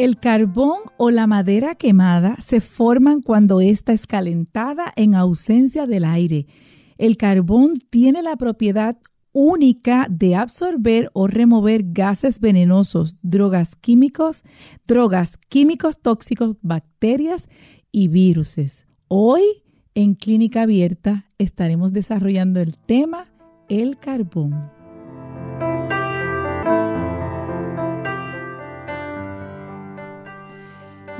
El carbón o la madera quemada se forman cuando ésta es calentada en ausencia del aire. El carbón tiene la propiedad única de absorber o remover gases venenosos, drogas químicos, drogas químicos tóxicos, bacterias y viruses. Hoy en Clínica Abierta estaremos desarrollando el tema el carbón.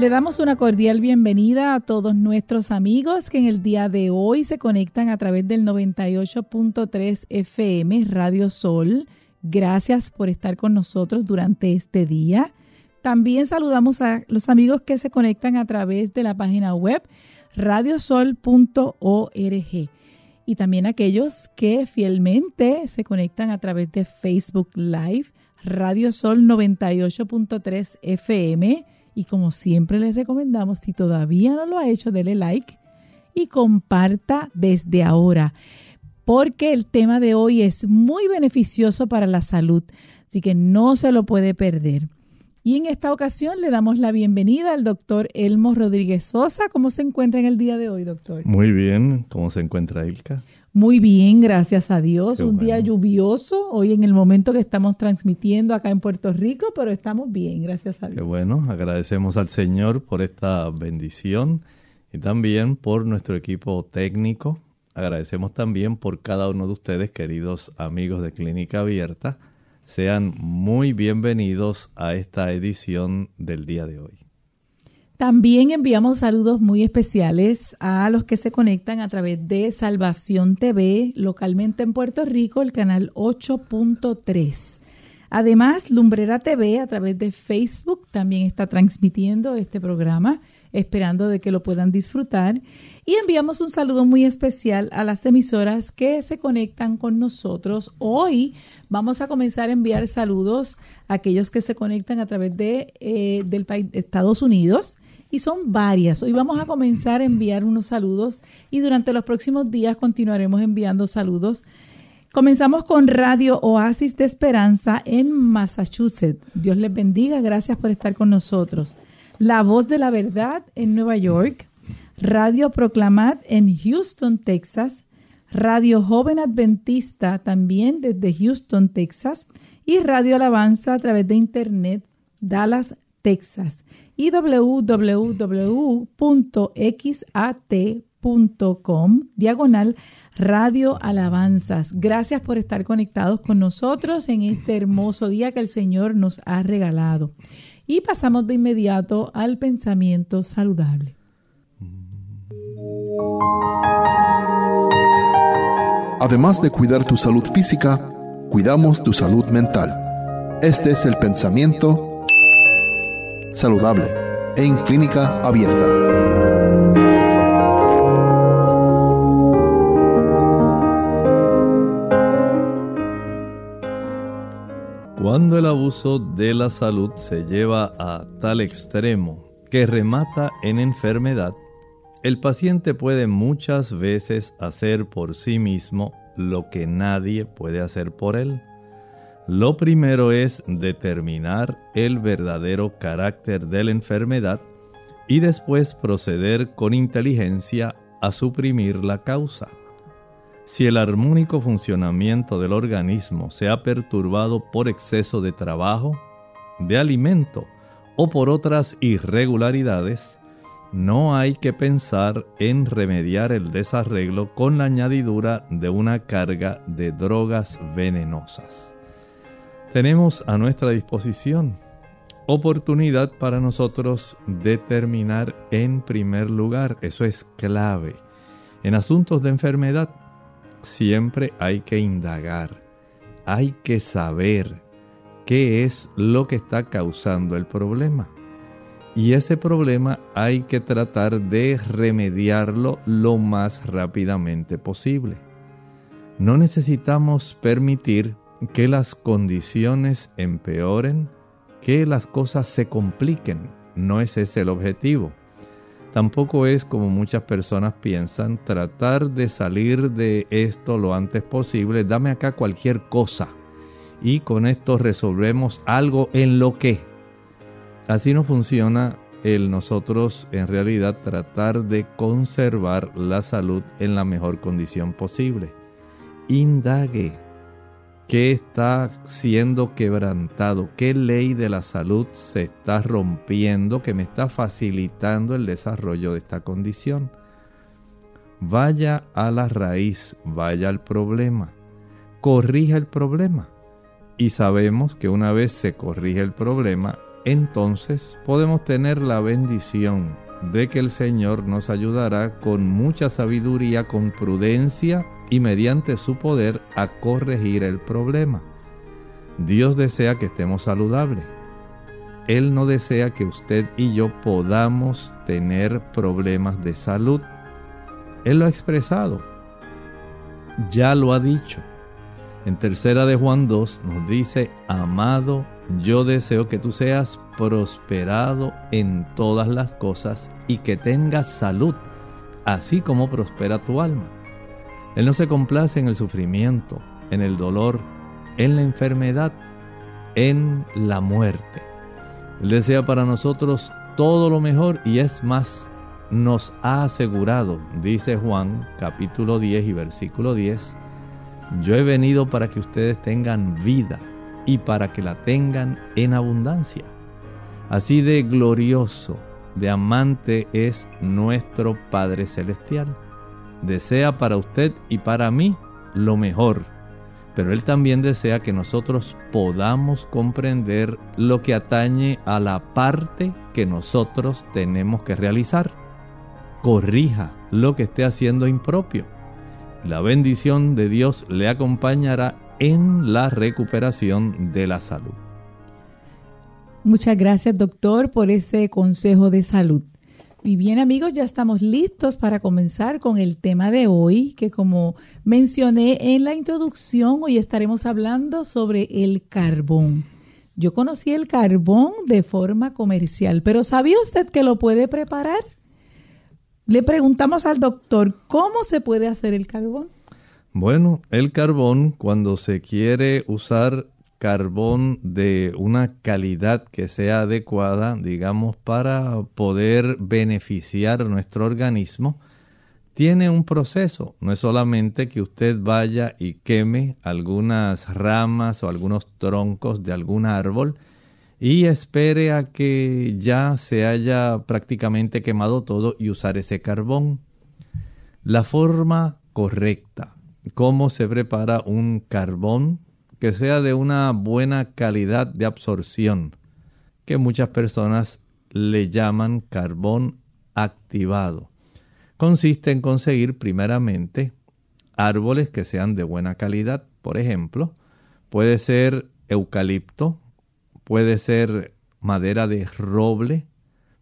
Le damos una cordial bienvenida a todos nuestros amigos que en el día de hoy se conectan a través del 98.3 FM Radio Sol. Gracias por estar con nosotros durante este día. También saludamos a los amigos que se conectan a través de la página web radiosol.org y también aquellos que fielmente se conectan a través de Facebook Live, Radio Sol 98.3 FM y como siempre les recomendamos, si todavía no lo ha hecho, dele like y comparta desde ahora, porque el tema de hoy es muy beneficioso para la salud, así que no se lo puede perder. Y en esta ocasión le damos la bienvenida al doctor Elmo Rodríguez Sosa. ¿Cómo se encuentra en el día de hoy, doctor? Muy bien. ¿Cómo se encuentra Ilka? Muy bien, gracias a Dios. Un día lluvioso, hoy en el momento que estamos transmitiendo acá en Puerto Rico, pero estamos bien, gracias a Dios. Qué bueno, agradecemos al Señor por esta bendición y también por nuestro equipo técnico. Agradecemos también por cada uno de ustedes, queridos amigos de Clínica Abierta. Sean muy bienvenidos a esta edición del día de hoy. También enviamos saludos muy especiales a los que se conectan a través de Salvación TV, localmente en Puerto Rico, el canal 8.3. Además, Lumbrera TV a través de Facebook también está transmitiendo este programa, esperando de que lo puedan disfrutar. Y enviamos un saludo muy especial a las emisoras que se conectan con nosotros. Hoy vamos a comenzar a enviar saludos a aquellos que se conectan a través de, eh, del país Estados Unidos y son varias. Hoy vamos a comenzar a enviar unos saludos y durante los próximos días continuaremos enviando saludos. Comenzamos con Radio Oasis de Esperanza en Massachusetts. Dios les bendiga, gracias por estar con nosotros. La Voz de la Verdad en Nueva York. Radio Proclamad en Houston, Texas. Radio Joven Adventista también desde Houston, Texas. Y Radio Alabanza a través de Internet, Dallas, Texas y www.xat.com diagonal Radio Alabanzas. Gracias por estar conectados con nosotros en este hermoso día que el Señor nos ha regalado. Y pasamos de inmediato al pensamiento saludable. Además de cuidar tu salud física, cuidamos tu salud mental. Este es el pensamiento saludable en clínica abierta. Cuando el abuso de la salud se lleva a tal extremo que remata en enfermedad, el paciente puede muchas veces hacer por sí mismo lo que nadie puede hacer por él. Lo primero es determinar el verdadero carácter de la enfermedad y después proceder con inteligencia a suprimir la causa. Si el armónico funcionamiento del organismo se ha perturbado por exceso de trabajo, de alimento o por otras irregularidades, no hay que pensar en remediar el desarreglo con la añadidura de una carga de drogas venenosas tenemos a nuestra disposición oportunidad para nosotros determinar en primer lugar, eso es clave, en asuntos de enfermedad, siempre hay que indagar, hay que saber qué es lo que está causando el problema. Y ese problema hay que tratar de remediarlo lo más rápidamente posible. No necesitamos permitir que las condiciones empeoren, que las cosas se compliquen. No es ese el objetivo. Tampoco es como muchas personas piensan tratar de salir de esto lo antes posible. Dame acá cualquier cosa y con esto resolvemos algo en lo que. Así no funciona el nosotros en realidad tratar de conservar la salud en la mejor condición posible. Indague qué está siendo quebrantado, qué ley de la salud se está rompiendo que me está facilitando el desarrollo de esta condición. Vaya a la raíz, vaya al problema, corrija el problema. Y sabemos que una vez se corrige el problema, entonces podemos tener la bendición de que el Señor nos ayudará con mucha sabiduría, con prudencia y mediante su poder a corregir el problema. Dios desea que estemos saludables. Él no desea que usted y yo podamos tener problemas de salud. Él lo ha expresado. Ya lo ha dicho. En tercera de Juan 2 nos dice, amado yo deseo que tú seas prosperado en todas las cosas y que tengas salud, así como prospera tu alma. Él no se complace en el sufrimiento, en el dolor, en la enfermedad, en la muerte. Él desea para nosotros todo lo mejor y es más, nos ha asegurado, dice Juan capítulo 10 y versículo 10, yo he venido para que ustedes tengan vida y para que la tengan en abundancia. Así de glorioso, de amante es nuestro Padre Celestial. Desea para usted y para mí lo mejor, pero Él también desea que nosotros podamos comprender lo que atañe a la parte que nosotros tenemos que realizar. Corrija lo que esté haciendo impropio. La bendición de Dios le acompañará en la recuperación de la salud. Muchas gracias doctor por ese consejo de salud. Y bien amigos, ya estamos listos para comenzar con el tema de hoy, que como mencioné en la introducción, hoy estaremos hablando sobre el carbón. Yo conocí el carbón de forma comercial, pero ¿sabía usted que lo puede preparar? Le preguntamos al doctor, ¿cómo se puede hacer el carbón? Bueno, el carbón, cuando se quiere usar carbón de una calidad que sea adecuada, digamos, para poder beneficiar nuestro organismo, tiene un proceso. No es solamente que usted vaya y queme algunas ramas o algunos troncos de algún árbol y espere a que ya se haya prácticamente quemado todo y usar ese carbón. La forma correcta cómo se prepara un carbón que sea de una buena calidad de absorción, que muchas personas le llaman carbón activado. Consiste en conseguir primeramente árboles que sean de buena calidad, por ejemplo, puede ser eucalipto, puede ser madera de roble,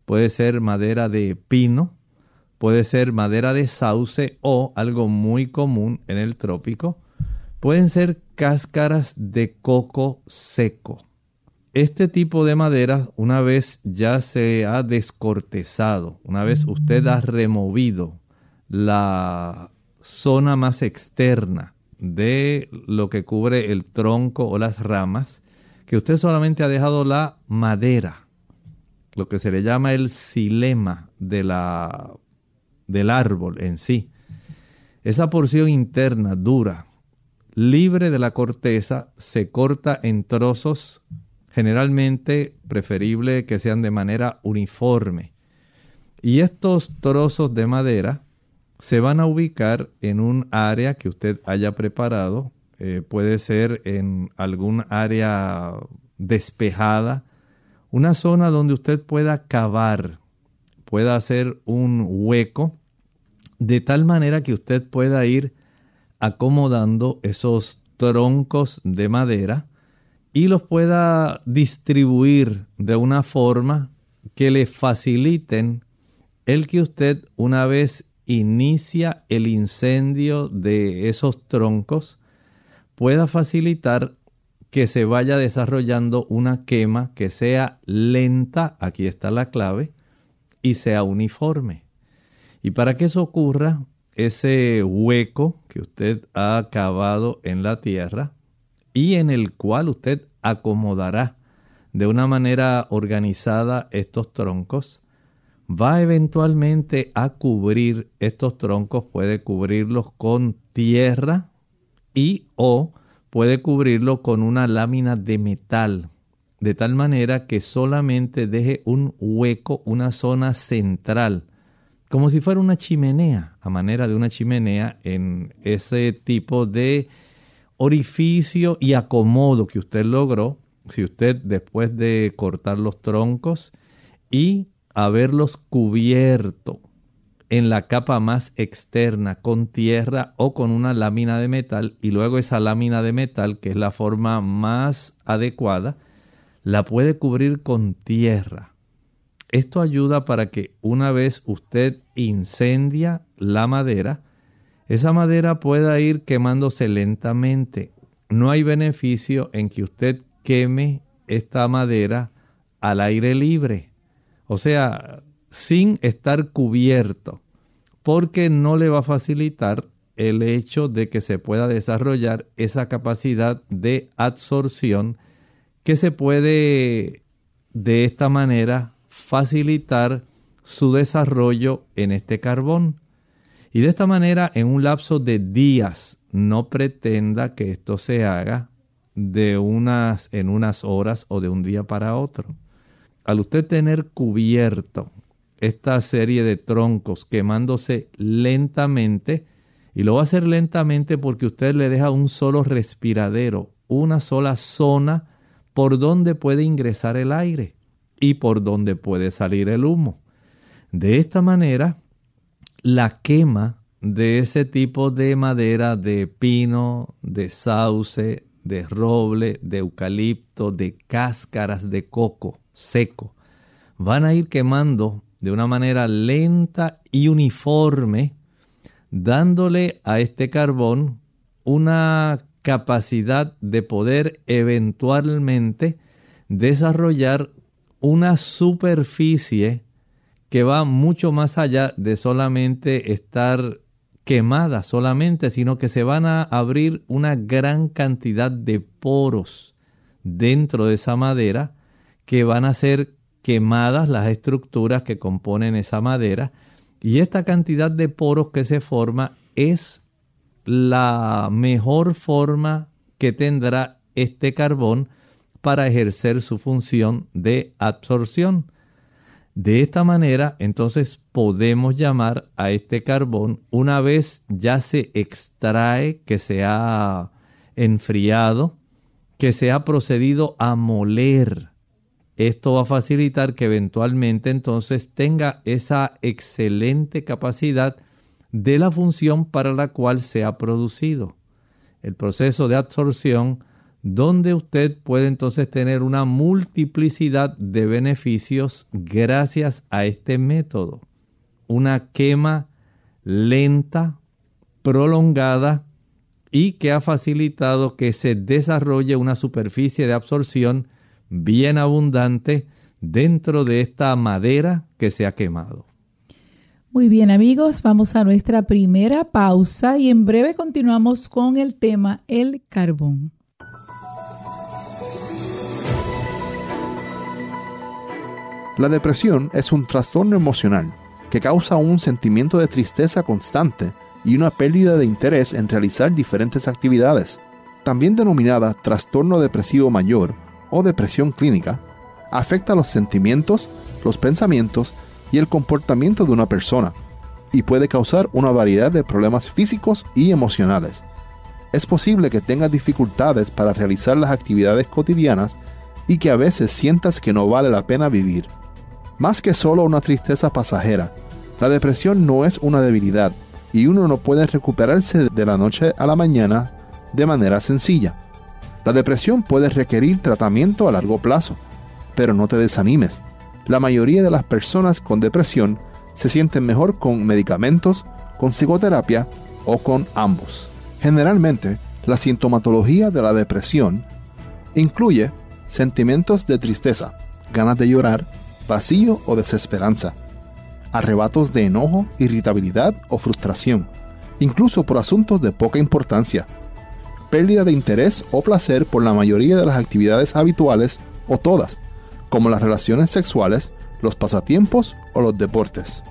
puede ser madera de pino, puede ser madera de sauce o algo muy común en el trópico, pueden ser cáscaras de coco seco. Este tipo de madera, una vez ya se ha descortezado, una vez usted ha removido la zona más externa de lo que cubre el tronco o las ramas, que usted solamente ha dejado la madera, lo que se le llama el silema de la del árbol en sí. Esa porción interna dura, libre de la corteza, se corta en trozos, generalmente preferible que sean de manera uniforme. Y estos trozos de madera se van a ubicar en un área que usted haya preparado. Eh, puede ser en algún área despejada, una zona donde usted pueda cavar, pueda hacer un hueco de tal manera que usted pueda ir acomodando esos troncos de madera y los pueda distribuir de una forma que le faciliten el que usted una vez inicia el incendio de esos troncos pueda facilitar que se vaya desarrollando una quema que sea lenta, aquí está la clave, y sea uniforme. Y para que eso ocurra, ese hueco que usted ha cavado en la tierra y en el cual usted acomodará de una manera organizada estos troncos, va eventualmente a cubrir estos troncos, puede cubrirlos con tierra y o puede cubrirlo con una lámina de metal, de tal manera que solamente deje un hueco, una zona central, como si fuera una chimenea, a manera de una chimenea en ese tipo de orificio y acomodo que usted logró, si usted después de cortar los troncos y haberlos cubierto en la capa más externa con tierra o con una lámina de metal y luego esa lámina de metal, que es la forma más adecuada, la puede cubrir con tierra. Esto ayuda para que una vez usted incendia la madera, esa madera pueda ir quemándose lentamente. No hay beneficio en que usted queme esta madera al aire libre. O sea, sin estar cubierto, porque no le va a facilitar el hecho de que se pueda desarrollar esa capacidad de absorción que se puede de esta manera facilitar su desarrollo en este carbón. Y de esta manera, en un lapso de días, no pretenda que esto se haga de unas en unas horas o de un día para otro. Al usted tener cubierto esta serie de troncos quemándose lentamente y lo va a hacer lentamente porque usted le deja un solo respiradero, una sola zona por donde puede ingresar el aire y por donde puede salir el humo. De esta manera, la quema de ese tipo de madera de pino, de sauce, de roble, de eucalipto, de cáscaras de coco seco, van a ir quemando de una manera lenta y uniforme, dándole a este carbón una capacidad de poder eventualmente desarrollar una superficie que va mucho más allá de solamente estar quemada solamente, sino que se van a abrir una gran cantidad de poros dentro de esa madera que van a ser quemadas las estructuras que componen esa madera. Y esta cantidad de poros que se forma es la mejor forma que tendrá este carbón para ejercer su función de absorción. De esta manera, entonces podemos llamar a este carbón, una vez ya se extrae, que se ha enfriado, que se ha procedido a moler esto va a facilitar que eventualmente entonces tenga esa excelente capacidad de la función para la cual se ha producido. El proceso de absorción donde usted puede entonces tener una multiplicidad de beneficios gracias a este método. Una quema lenta, prolongada y que ha facilitado que se desarrolle una superficie de absorción bien abundante dentro de esta madera que se ha quemado. Muy bien amigos, vamos a nuestra primera pausa y en breve continuamos con el tema el carbón. La depresión es un trastorno emocional que causa un sentimiento de tristeza constante y una pérdida de interés en realizar diferentes actividades. También denominada trastorno depresivo mayor o depresión clínica afecta los sentimientos, los pensamientos y el comportamiento de una persona y puede causar una variedad de problemas físicos y emocionales. Es posible que tengas dificultades para realizar las actividades cotidianas y que a veces sientas que no vale la pena vivir. Más que solo una tristeza pasajera, la depresión no es una debilidad, y uno no puede recuperarse de la noche a la mañana de manera sencilla. La depresión puede requerir tratamiento a largo plazo, pero no te desanimes. La mayoría de las personas con depresión se sienten mejor con medicamentos, con psicoterapia o con ambos. Generalmente, la sintomatología de la depresión incluye sentimientos de tristeza, ganas de llorar, vacío o desesperanza, arrebatos de enojo, irritabilidad o frustración, incluso por asuntos de poca importancia, pérdida de interés o placer por la mayoría de las actividades habituales o todas, como las relaciones sexuales, los pasatiempos o los deportes,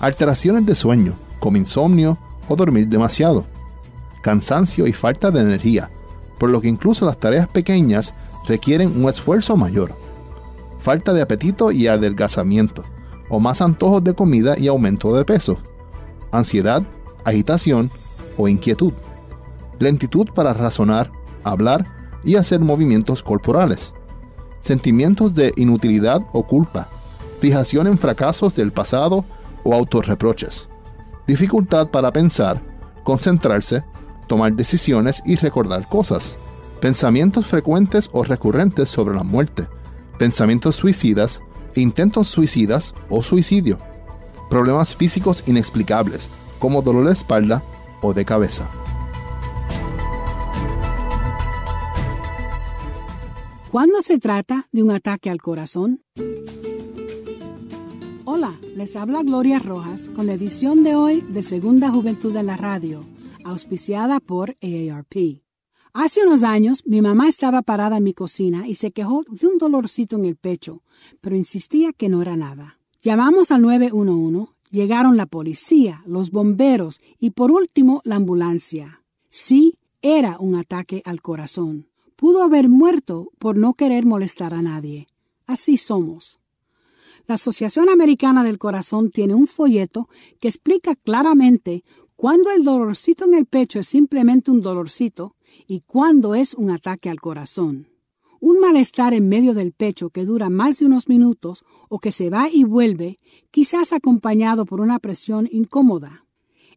alteraciones de sueño, como insomnio o dormir demasiado, cansancio y falta de energía, por lo que incluso las tareas pequeñas requieren un esfuerzo mayor, falta de apetito y adelgazamiento, o más antojos de comida y aumento de peso, ansiedad, agitación o inquietud, lentitud para razonar, hablar y hacer movimientos corporales, sentimientos de inutilidad o culpa, fijación en fracasos del pasado o autorreproches, dificultad para pensar, concentrarse, tomar decisiones y recordar cosas, pensamientos frecuentes o recurrentes sobre la muerte, pensamientos suicidas, intentos suicidas o suicidio, problemas físicos inexplicables como dolor de espalda o de cabeza. ¿Cuándo se trata de un ataque al corazón? Hola, les habla Gloria Rojas con la edición de hoy de Segunda Juventud en la Radio, auspiciada por AARP. Hace unos años mi mamá estaba parada en mi cocina y se quejó de un dolorcito en el pecho, pero insistía que no era nada. Llamamos al 911, llegaron la policía, los bomberos y por último la ambulancia. Sí, era un ataque al corazón. Pudo haber muerto por no querer molestar a nadie. Así somos. La Asociación Americana del Corazón tiene un folleto que explica claramente cuándo el dolorcito en el pecho es simplemente un dolorcito y cuándo es un ataque al corazón. Un malestar en medio del pecho que dura más de unos minutos o que se va y vuelve, quizás acompañado por una presión incómoda.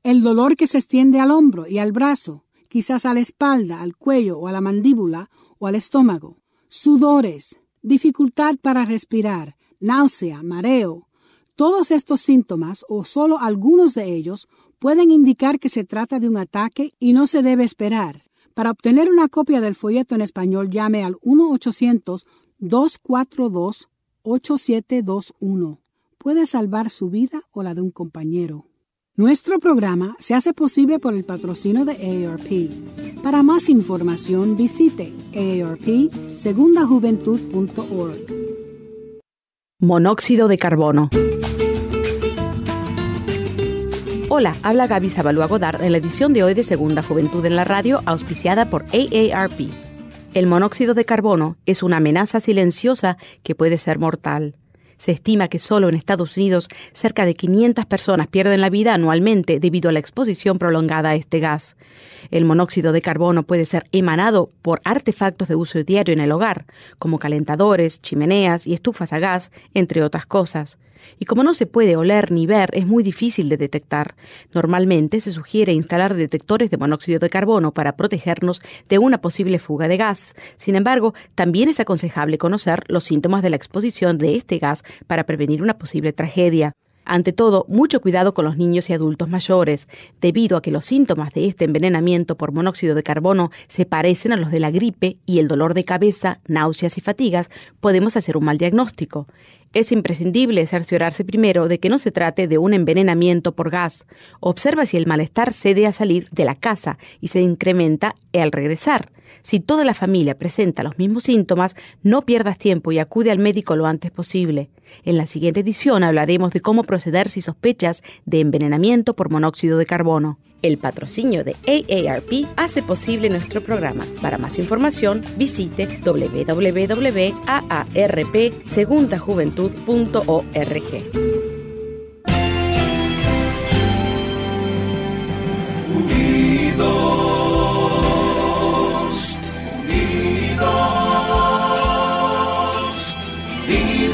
El dolor que se extiende al hombro y al brazo, quizás a la espalda, al cuello o a la mandíbula o al estómago. Sudores, dificultad para respirar, náusea, mareo. Todos estos síntomas, o solo algunos de ellos, pueden indicar que se trata de un ataque y no se debe esperar. Para obtener una copia del folleto en español, llame al 1-800-242-8721. Puede salvar su vida o la de un compañero. Nuestro programa se hace posible por el patrocinio de AARP. Para más información visite aarpsegundajuventud.org. Monóxido de carbono. Hola, habla Gaby Zabalúa Godard en la edición de hoy de Segunda Juventud en la Radio, auspiciada por AARP. El monóxido de carbono es una amenaza silenciosa que puede ser mortal. Se estima que solo en Estados Unidos cerca de 500 personas pierden la vida anualmente debido a la exposición prolongada a este gas. El monóxido de carbono puede ser emanado por artefactos de uso diario en el hogar, como calentadores, chimeneas y estufas a gas, entre otras cosas. Y como no se puede oler ni ver, es muy difícil de detectar. Normalmente se sugiere instalar detectores de monóxido de carbono para protegernos de una posible fuga de gas. Sin embargo, también es aconsejable conocer los síntomas de la exposición de este gas para prevenir una posible tragedia. Ante todo, mucho cuidado con los niños y adultos mayores, debido a que los síntomas de este envenenamiento por monóxido de carbono se parecen a los de la gripe y el dolor de cabeza, náuseas y fatigas, podemos hacer un mal diagnóstico. Es imprescindible cerciorarse primero de que no se trate de un envenenamiento por gas. Observa si el malestar cede a salir de la casa y se incrementa al regresar. Si toda la familia presenta los mismos síntomas, no pierdas tiempo y acude al médico lo antes posible. En la siguiente edición hablaremos de cómo proceder si sospechas de envenenamiento por monóxido de carbono. El patrocinio de AARP hace posible nuestro programa. Para más información, visite www.aarpsegundajuventud.org.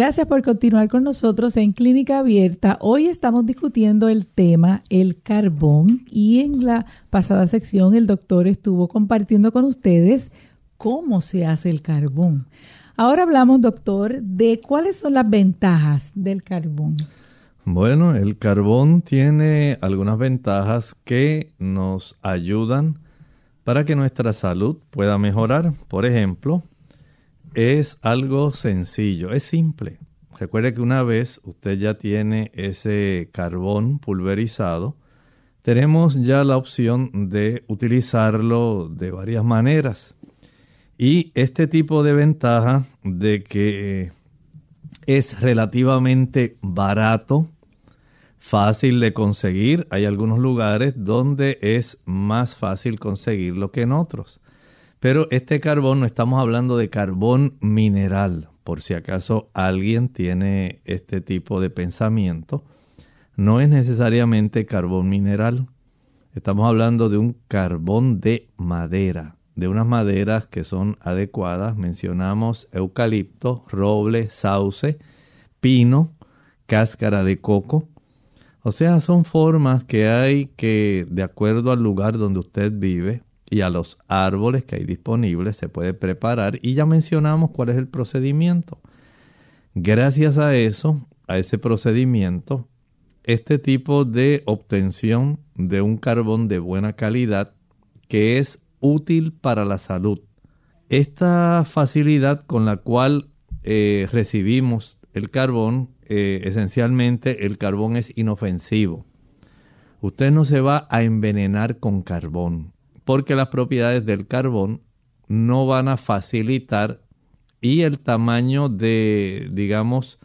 Gracias por continuar con nosotros en Clínica Abierta. Hoy estamos discutiendo el tema el carbón y en la pasada sección el doctor estuvo compartiendo con ustedes cómo se hace el carbón. Ahora hablamos, doctor, de cuáles son las ventajas del carbón. Bueno, el carbón tiene algunas ventajas que nos ayudan para que nuestra salud pueda mejorar. Por ejemplo, es algo sencillo, es simple. Recuerde que una vez usted ya tiene ese carbón pulverizado, tenemos ya la opción de utilizarlo de varias maneras. Y este tipo de ventaja de que es relativamente barato, fácil de conseguir, hay algunos lugares donde es más fácil conseguirlo que en otros. Pero este carbón no estamos hablando de carbón mineral, por si acaso alguien tiene este tipo de pensamiento. No es necesariamente carbón mineral. Estamos hablando de un carbón de madera, de unas maderas que son adecuadas. Mencionamos eucalipto, roble, sauce, pino, cáscara de coco. O sea, son formas que hay que, de acuerdo al lugar donde usted vive, y a los árboles que hay disponibles se puede preparar y ya mencionamos cuál es el procedimiento. Gracias a eso, a ese procedimiento, este tipo de obtención de un carbón de buena calidad que es útil para la salud. Esta facilidad con la cual eh, recibimos el carbón, eh, esencialmente el carbón es inofensivo. Usted no se va a envenenar con carbón porque las propiedades del carbón no van a facilitar y el tamaño de, digamos,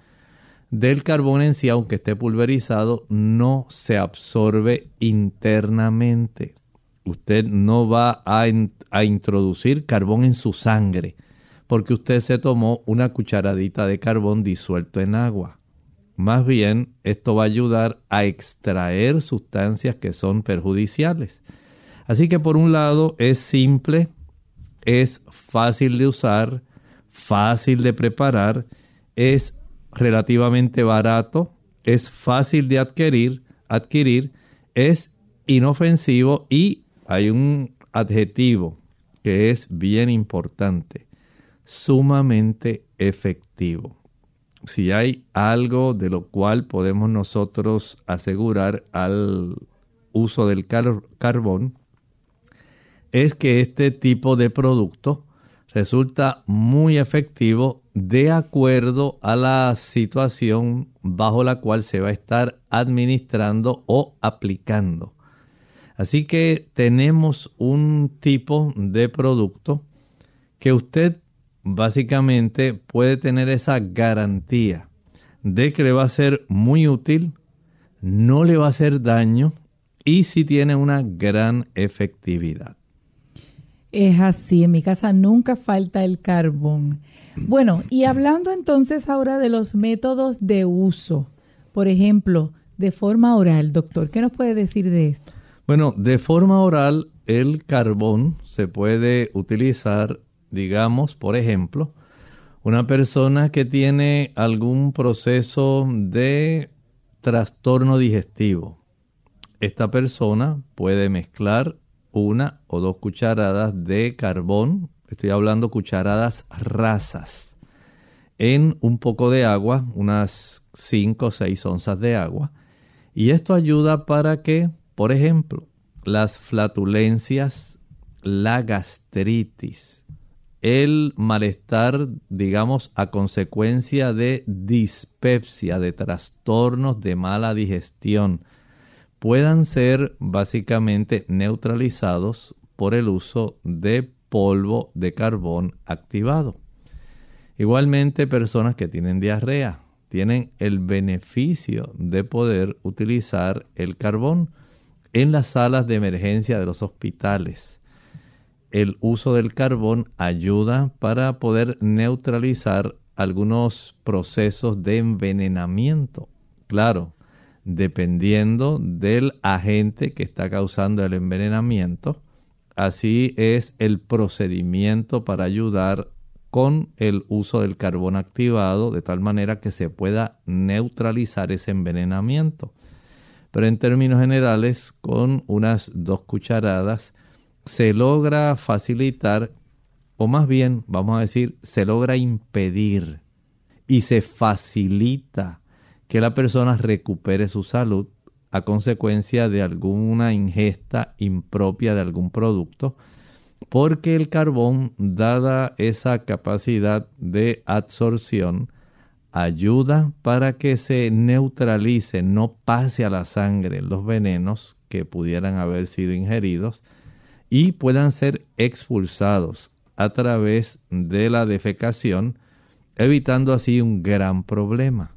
del carbón en sí, aunque esté pulverizado, no se absorbe internamente. Usted no va a, a, introducir carbón en su sangre porque usted se tomó una cucharadita de carbón disuelto en agua. Más bien, esto va a ayudar a extraer sustancias que son perjudiciales. Así que por un lado es simple, es fácil de usar, fácil de preparar, es relativamente barato, es fácil de adquirir, adquirir, es inofensivo y hay un adjetivo que es bien importante, sumamente efectivo. Si hay algo de lo cual podemos nosotros asegurar al uso del carbón, es que este tipo de producto resulta muy efectivo de acuerdo a la situación bajo la cual se va a estar administrando o aplicando. Así que tenemos un tipo de producto que usted básicamente puede tener esa garantía de que le va a ser muy útil, no le va a hacer daño y si tiene una gran efectividad. Es así, en mi casa nunca falta el carbón. Bueno, y hablando entonces ahora de los métodos de uso, por ejemplo, de forma oral, doctor, ¿qué nos puede decir de esto? Bueno, de forma oral, el carbón se puede utilizar, digamos, por ejemplo, una persona que tiene algún proceso de trastorno digestivo. Esta persona puede mezclar una o dos cucharadas de carbón, estoy hablando cucharadas rasas, en un poco de agua, unas 5 o 6 onzas de agua. Y esto ayuda para que, por ejemplo, las flatulencias, la gastritis, el malestar, digamos, a consecuencia de dispepsia, de trastornos de mala digestión, puedan ser básicamente neutralizados por el uso de polvo de carbón activado. Igualmente personas que tienen diarrea, tienen el beneficio de poder utilizar el carbón en las salas de emergencia de los hospitales. El uso del carbón ayuda para poder neutralizar algunos procesos de envenenamiento. Claro, dependiendo del agente que está causando el envenenamiento. Así es el procedimiento para ayudar con el uso del carbón activado de tal manera que se pueda neutralizar ese envenenamiento. Pero en términos generales, con unas dos cucharadas se logra facilitar, o más bien, vamos a decir, se logra impedir y se facilita que la persona recupere su salud a consecuencia de alguna ingesta impropia de algún producto, porque el carbón, dada esa capacidad de absorción, ayuda para que se neutralice, no pase a la sangre los venenos que pudieran haber sido ingeridos y puedan ser expulsados a través de la defecación, evitando así un gran problema.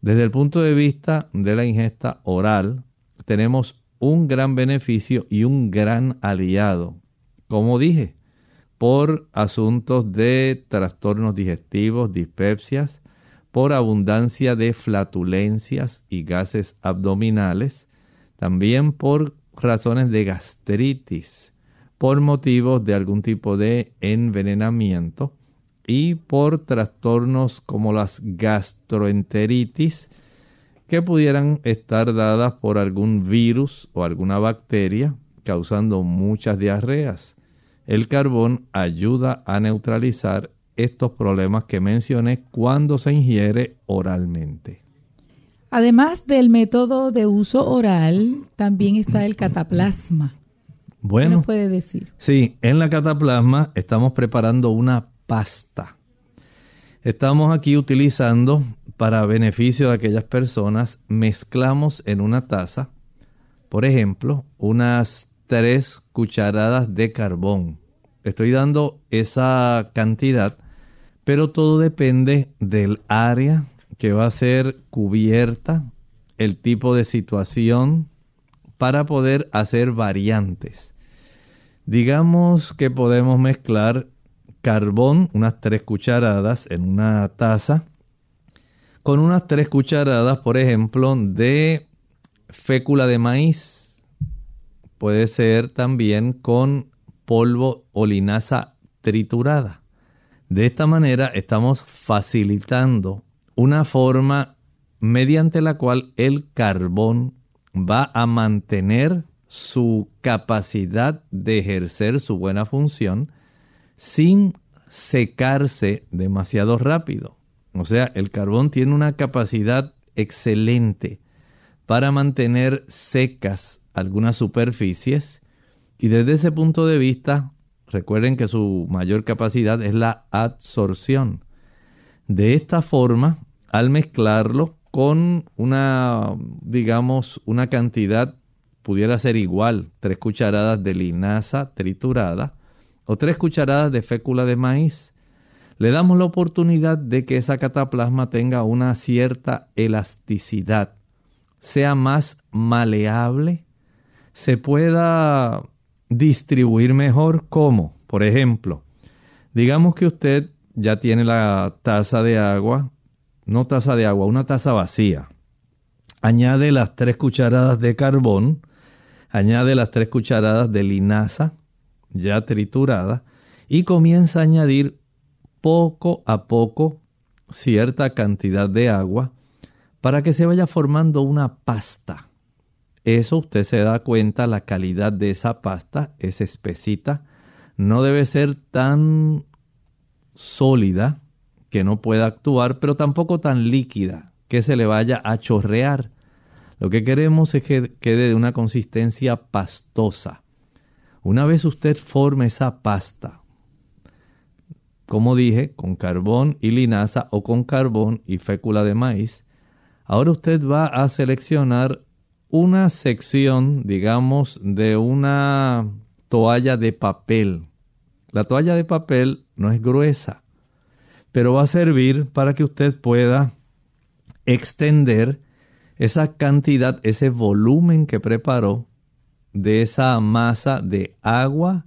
Desde el punto de vista de la ingesta oral, tenemos un gran beneficio y un gran aliado, como dije, por asuntos de trastornos digestivos, dispepsias, por abundancia de flatulencias y gases abdominales, también por razones de gastritis, por motivos de algún tipo de envenenamiento y por trastornos como las gastroenteritis que pudieran estar dadas por algún virus o alguna bacteria causando muchas diarreas. El carbón ayuda a neutralizar estos problemas que mencioné cuando se ingiere oralmente. Además del método de uso oral, también está el cataplasma. Bueno, ¿Qué nos puede decir? Sí, en la cataplasma estamos preparando una pasta. Estamos aquí utilizando, para beneficio de aquellas personas, mezclamos en una taza, por ejemplo, unas tres cucharadas de carbón. Estoy dando esa cantidad, pero todo depende del área que va a ser cubierta, el tipo de situación, para poder hacer variantes. Digamos que podemos mezclar carbón, unas tres cucharadas en una taza, con unas tres cucharadas, por ejemplo, de fécula de maíz. Puede ser también con polvo o linaza triturada. De esta manera estamos facilitando una forma mediante la cual el carbón va a mantener su capacidad de ejercer su buena función sin secarse demasiado rápido. O sea, el carbón tiene una capacidad excelente para mantener secas algunas superficies y desde ese punto de vista, recuerden que su mayor capacidad es la absorción. De esta forma, al mezclarlo con una, digamos, una cantidad, pudiera ser igual, tres cucharadas de linaza triturada, o tres cucharadas de fécula de maíz. Le damos la oportunidad de que esa cataplasma tenga una cierta elasticidad, sea más maleable, se pueda distribuir mejor como, por ejemplo, digamos que usted ya tiene la taza de agua, no taza de agua, una taza vacía. Añade las tres cucharadas de carbón, añade las tres cucharadas de linaza, ya triturada y comienza a añadir poco a poco cierta cantidad de agua para que se vaya formando una pasta. Eso usted se da cuenta, la calidad de esa pasta es espesita, no debe ser tan sólida que no pueda actuar, pero tampoco tan líquida que se le vaya a chorrear. Lo que queremos es que quede de una consistencia pastosa. Una vez usted forme esa pasta, como dije, con carbón y linaza o con carbón y fécula de maíz, ahora usted va a seleccionar una sección, digamos, de una toalla de papel. La toalla de papel no es gruesa, pero va a servir para que usted pueda extender esa cantidad, ese volumen que preparó de esa masa de agua,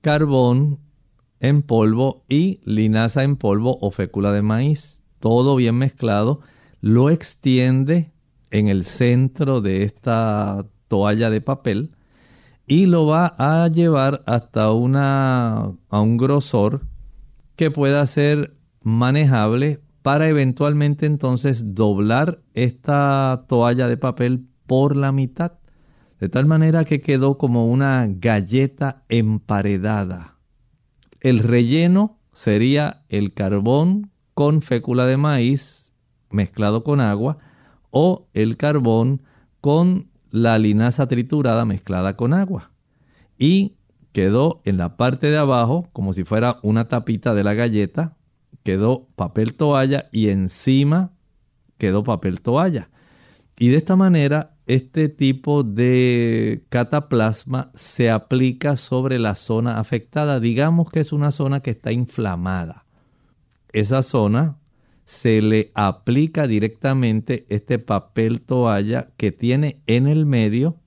carbón en polvo y linaza en polvo o fécula de maíz. Todo bien mezclado. Lo extiende en el centro de esta toalla de papel y lo va a llevar hasta una, a un grosor que pueda ser manejable para eventualmente entonces doblar esta toalla de papel por la mitad, de tal manera que quedó como una galleta emparedada. El relleno sería el carbón con fécula de maíz mezclado con agua o el carbón con la linaza triturada mezclada con agua. Y quedó en la parte de abajo, como si fuera una tapita de la galleta, quedó papel toalla y encima quedó papel toalla. Y de esta manera, este tipo de cataplasma se aplica sobre la zona afectada. Digamos que es una zona que está inflamada. Esa zona se le aplica directamente este papel toalla que tiene en el medio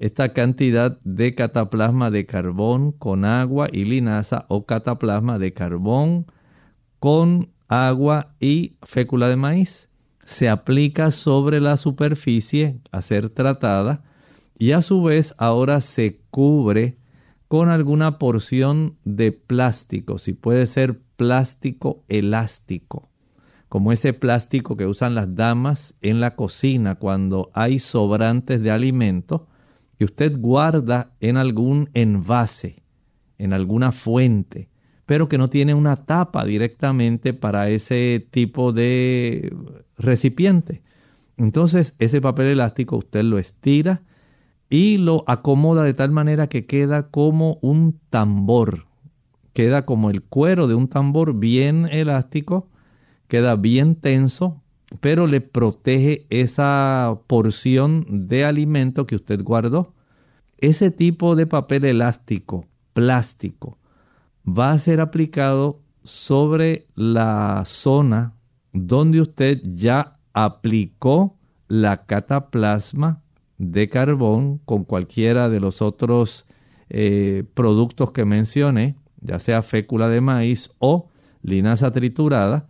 esta cantidad de cataplasma de carbón con agua y linaza o cataplasma de carbón con agua y fécula de maíz. Se aplica sobre la superficie a ser tratada y a su vez ahora se cubre con alguna porción de plástico, si puede ser plástico elástico como ese plástico que usan las damas en la cocina cuando hay sobrantes de alimento que usted guarda en algún envase, en alguna fuente, pero que no tiene una tapa directamente para ese tipo de recipiente. Entonces ese papel elástico usted lo estira y lo acomoda de tal manera que queda como un tambor, queda como el cuero de un tambor bien elástico queda bien tenso, pero le protege esa porción de alimento que usted guardó. Ese tipo de papel elástico, plástico, va a ser aplicado sobre la zona donde usted ya aplicó la cataplasma de carbón con cualquiera de los otros eh, productos que mencioné, ya sea fécula de maíz o linaza triturada,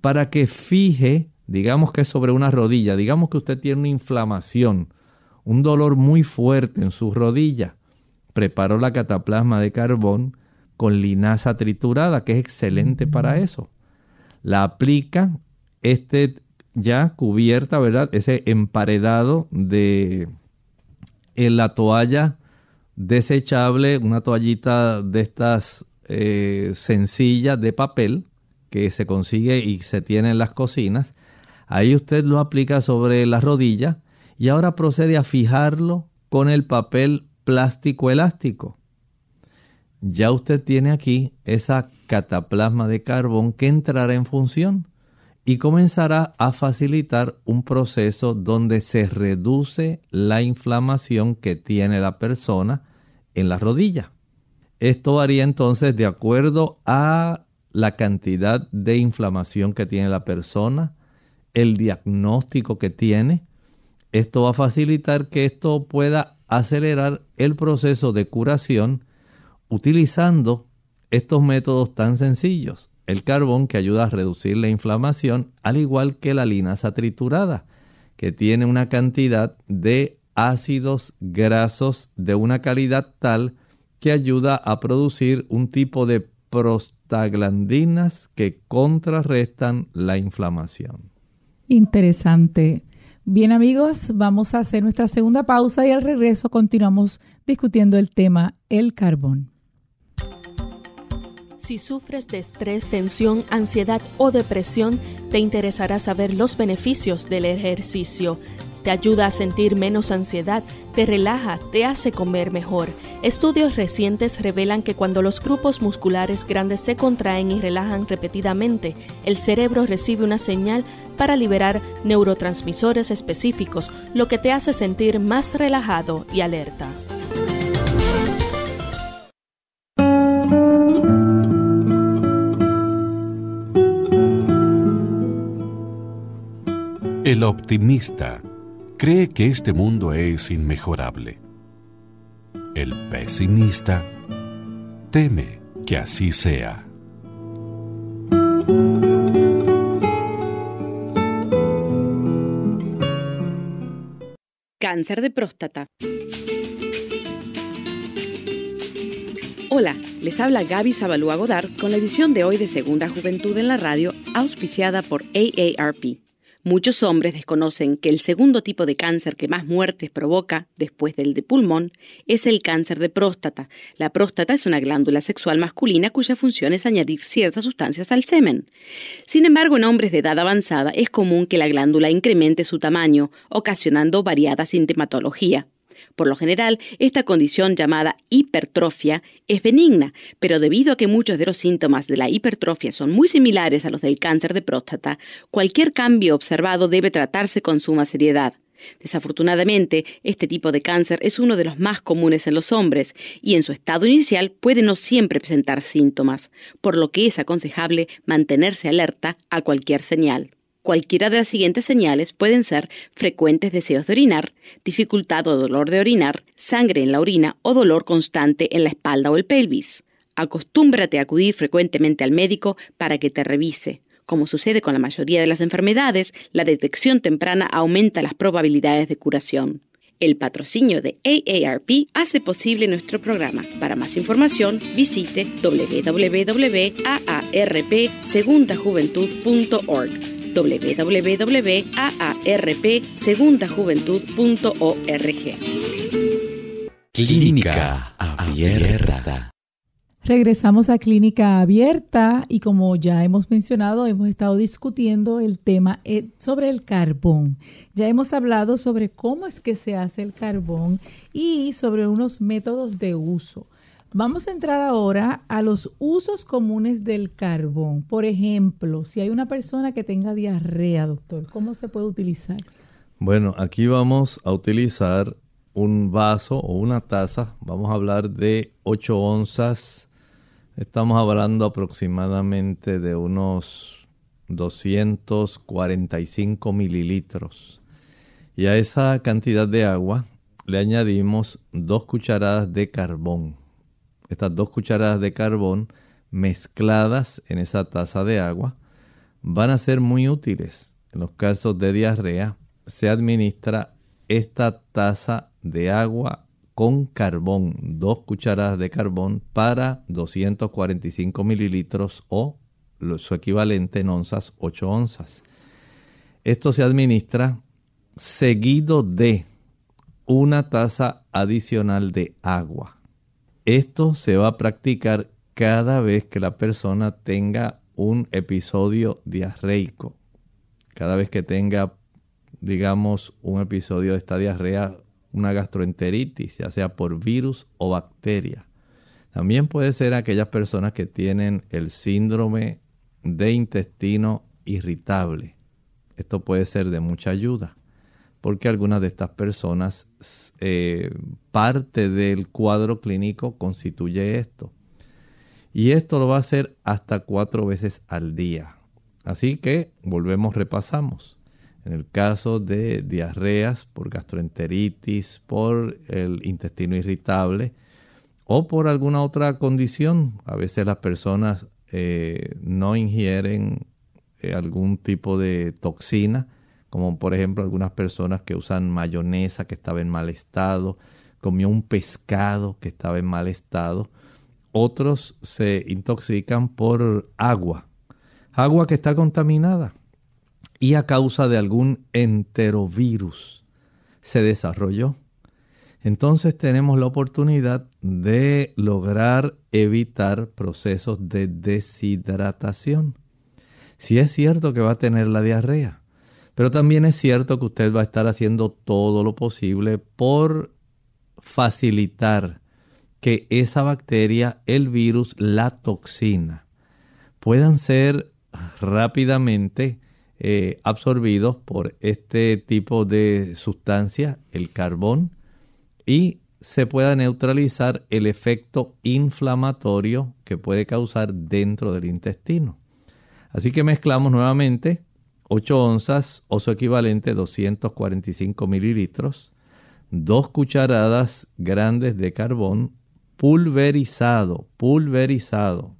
para que fije, digamos que sobre una rodilla, digamos que usted tiene una inflamación, un dolor muy fuerte en su rodilla, preparó la cataplasma de carbón con linaza triturada, que es excelente para eso. La aplica, este ya cubierta, ¿verdad? Ese emparedado de en la toalla desechable, una toallita de estas eh, sencillas de papel, que se consigue y se tiene en las cocinas. Ahí usted lo aplica sobre la rodilla y ahora procede a fijarlo con el papel plástico elástico. Ya usted tiene aquí esa cataplasma de carbón que entrará en función y comenzará a facilitar un proceso donde se reduce la inflamación que tiene la persona en la rodilla. Esto varía entonces de acuerdo a la cantidad de inflamación que tiene la persona, el diagnóstico que tiene. Esto va a facilitar que esto pueda acelerar el proceso de curación utilizando estos métodos tan sencillos. El carbón que ayuda a reducir la inflamación, al igual que la linaza triturada, que tiene una cantidad de ácidos grasos de una calidad tal que ayuda a producir un tipo de prostaglandinas que contrarrestan la inflamación. Interesante. Bien amigos, vamos a hacer nuestra segunda pausa y al regreso continuamos discutiendo el tema el carbón. Si sufres de estrés, tensión, ansiedad o depresión, te interesará saber los beneficios del ejercicio. Te ayuda a sentir menos ansiedad, te relaja, te hace comer mejor. Estudios recientes revelan que cuando los grupos musculares grandes se contraen y relajan repetidamente, el cerebro recibe una señal para liberar neurotransmisores específicos, lo que te hace sentir más relajado y alerta. El optimista cree que este mundo es inmejorable. El pesimista teme que así sea. Cáncer de próstata. Hola, les habla Gaby Zabalúa Godard con la edición de hoy de Segunda Juventud en la Radio, auspiciada por AARP. Muchos hombres desconocen que el segundo tipo de cáncer que más muertes provoca, después del de pulmón, es el cáncer de próstata. La próstata es una glándula sexual masculina cuya función es añadir ciertas sustancias al semen. Sin embargo, en hombres de edad avanzada es común que la glándula incremente su tamaño, ocasionando variada sintomatología. Por lo general, esta condición llamada hipertrofia es benigna, pero debido a que muchos de los síntomas de la hipertrofia son muy similares a los del cáncer de próstata, cualquier cambio observado debe tratarse con suma seriedad. Desafortunadamente, este tipo de cáncer es uno de los más comunes en los hombres y en su estado inicial puede no siempre presentar síntomas, por lo que es aconsejable mantenerse alerta a cualquier señal. Cualquiera de las siguientes señales pueden ser frecuentes deseos de orinar, dificultad o dolor de orinar, sangre en la orina o dolor constante en la espalda o el pelvis. Acostúmbrate a acudir frecuentemente al médico para que te revise. Como sucede con la mayoría de las enfermedades, la detección temprana aumenta las probabilidades de curación. El patrocinio de AARP hace posible nuestro programa. Para más información, visite www.aarpsegundajuventud.org www.aarpsegundajuventud.org. Clínica Abierta. Regresamos a Clínica Abierta y como ya hemos mencionado, hemos estado discutiendo el tema eh, sobre el carbón. Ya hemos hablado sobre cómo es que se hace el carbón y sobre unos métodos de uso. Vamos a entrar ahora a los usos comunes del carbón. Por ejemplo, si hay una persona que tenga diarrea, doctor, ¿cómo se puede utilizar? Bueno, aquí vamos a utilizar un vaso o una taza. Vamos a hablar de 8 onzas. Estamos hablando aproximadamente de unos 245 mililitros. Y a esa cantidad de agua le añadimos dos cucharadas de carbón estas dos cucharadas de carbón mezcladas en esa taza de agua van a ser muy útiles. En los casos de diarrea se administra esta taza de agua con carbón, dos cucharadas de carbón para 245 mililitros o su equivalente en onzas, 8 onzas. Esto se administra seguido de una taza adicional de agua. Esto se va a practicar cada vez que la persona tenga un episodio diarreico. Cada vez que tenga, digamos, un episodio de esta diarrea, una gastroenteritis, ya sea por virus o bacteria. También puede ser aquellas personas que tienen el síndrome de intestino irritable. Esto puede ser de mucha ayuda porque algunas de estas personas, eh, parte del cuadro clínico constituye esto. Y esto lo va a hacer hasta cuatro veces al día. Así que volvemos, repasamos. En el caso de diarreas por gastroenteritis, por el intestino irritable o por alguna otra condición, a veces las personas eh, no ingieren eh, algún tipo de toxina como por ejemplo algunas personas que usan mayonesa que estaba en mal estado, comió un pescado que estaba en mal estado. Otros se intoxican por agua, agua que está contaminada y a causa de algún enterovirus se desarrolló. Entonces tenemos la oportunidad de lograr evitar procesos de deshidratación. Si es cierto que va a tener la diarrea, pero también es cierto que usted va a estar haciendo todo lo posible por facilitar que esa bacteria, el virus, la toxina, puedan ser rápidamente eh, absorbidos por este tipo de sustancia, el carbón, y se pueda neutralizar el efecto inflamatorio que puede causar dentro del intestino. Así que mezclamos nuevamente 8 onzas o su equivalente 245 mililitros, 2 cucharadas grandes de carbón pulverizado, pulverizado.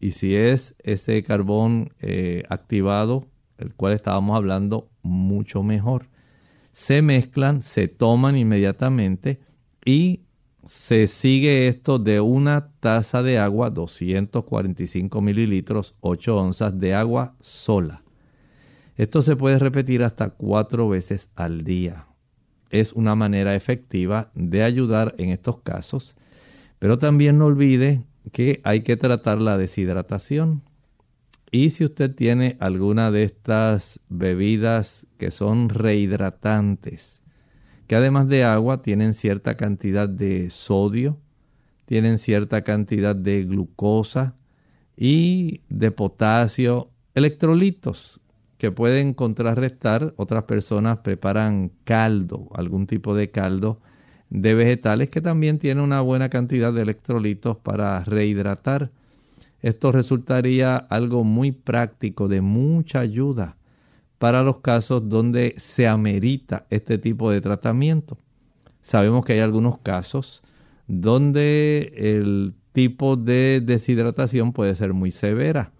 Y si es ese carbón eh, activado, el cual estábamos hablando, mucho mejor. Se mezclan, se toman inmediatamente y se sigue esto de una taza de agua, 245 mililitros, 8 onzas de agua sola. Esto se puede repetir hasta cuatro veces al día. Es una manera efectiva de ayudar en estos casos, pero también no olvide que hay que tratar la deshidratación. Y si usted tiene alguna de estas bebidas que son rehidratantes, que además de agua tienen cierta cantidad de sodio, tienen cierta cantidad de glucosa y de potasio, electrolitos que pueden contrarrestar. Otras personas preparan caldo, algún tipo de caldo de vegetales que también tiene una buena cantidad de electrolitos para rehidratar. Esto resultaría algo muy práctico, de mucha ayuda para los casos donde se amerita este tipo de tratamiento. Sabemos que hay algunos casos donde el tipo de deshidratación puede ser muy severa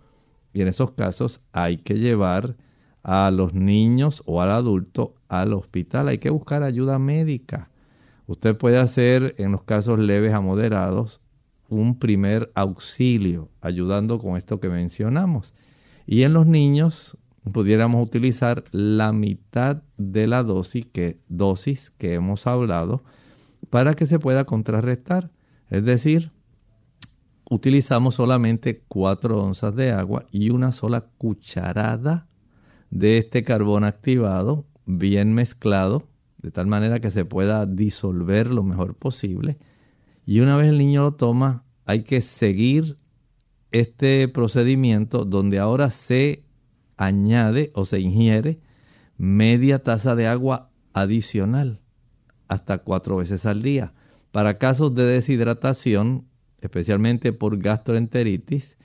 y en esos casos hay que llevar a los niños o al adulto al hospital. Hay que buscar ayuda médica. Usted puede hacer en los casos leves a moderados un primer auxilio, ayudando con esto que mencionamos. Y en los niños pudiéramos utilizar la mitad de la dosis que, dosis que hemos hablado para que se pueda contrarrestar. Es decir, utilizamos solamente 4 onzas de agua y una sola cucharada de este carbón activado, bien mezclado, de tal manera que se pueda disolver lo mejor posible. Y una vez el niño lo toma, hay que seguir este procedimiento donde ahora se añade o se ingiere media taza de agua adicional hasta cuatro veces al día. Para casos de deshidratación, especialmente por gastroenteritis,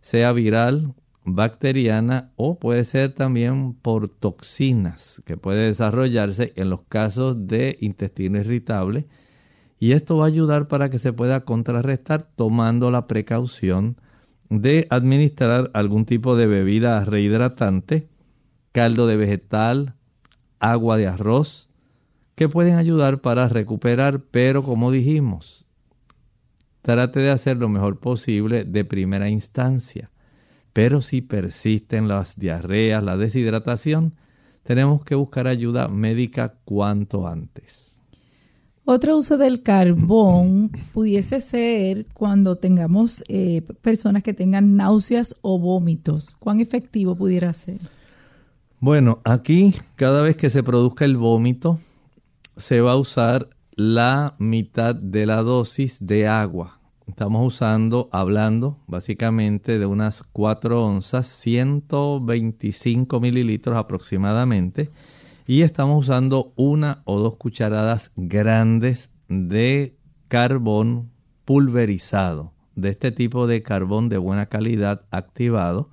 sea viral bacteriana o puede ser también por toxinas que puede desarrollarse en los casos de intestino irritable. Y esto va a ayudar para que se pueda contrarrestar tomando la precaución de administrar algún tipo de bebida rehidratante, caldo de vegetal, agua de arroz, que pueden ayudar para recuperar, pero como dijimos, trate de hacer lo mejor posible de primera instancia pero si persisten las diarreas, la deshidratación, tenemos que buscar ayuda médica cuanto antes. Otro uso del carbón pudiese ser cuando tengamos eh, personas que tengan náuseas o vómitos. ¿Cuán efectivo pudiera ser? Bueno, aquí cada vez que se produzca el vómito, se va a usar la mitad de la dosis de agua Estamos usando, hablando básicamente de unas 4 onzas, 125 mililitros aproximadamente. Y estamos usando una o dos cucharadas grandes de carbón pulverizado, de este tipo de carbón de buena calidad activado,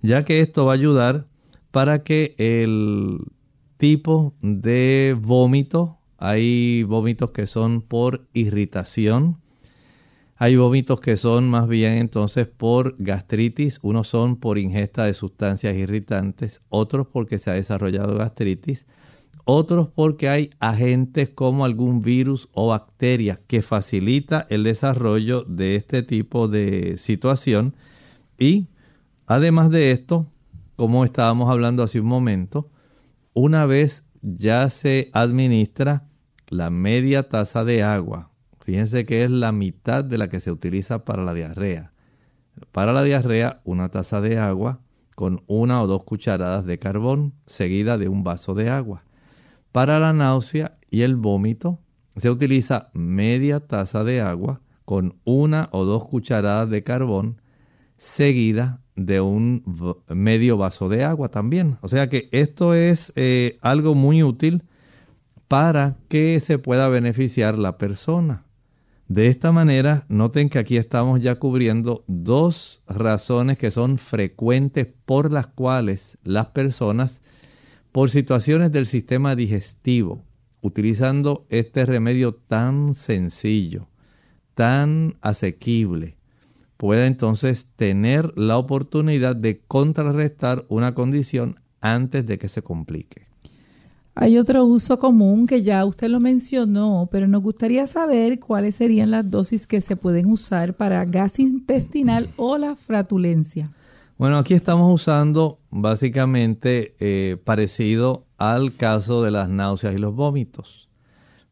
ya que esto va a ayudar para que el tipo de vómito, hay vómitos que son por irritación, hay vómitos que son más bien entonces por gastritis, unos son por ingesta de sustancias irritantes, otros porque se ha desarrollado gastritis, otros porque hay agentes como algún virus o bacteria que facilita el desarrollo de este tipo de situación. Y además de esto, como estábamos hablando hace un momento, una vez ya se administra la media taza de agua Fíjense que es la mitad de la que se utiliza para la diarrea. Para la diarrea, una taza de agua con una o dos cucharadas de carbón seguida de un vaso de agua. Para la náusea y el vómito, se utiliza media taza de agua con una o dos cucharadas de carbón seguida de un medio vaso de agua también. O sea que esto es eh, algo muy útil para que se pueda beneficiar la persona. De esta manera, noten que aquí estamos ya cubriendo dos razones que son frecuentes por las cuales las personas, por situaciones del sistema digestivo, utilizando este remedio tan sencillo, tan asequible, pueda entonces tener la oportunidad de contrarrestar una condición antes de que se complique. Hay otro uso común que ya usted lo mencionó, pero nos gustaría saber cuáles serían las dosis que se pueden usar para gas intestinal o la fratulencia. Bueno, aquí estamos usando básicamente eh, parecido al caso de las náuseas y los vómitos.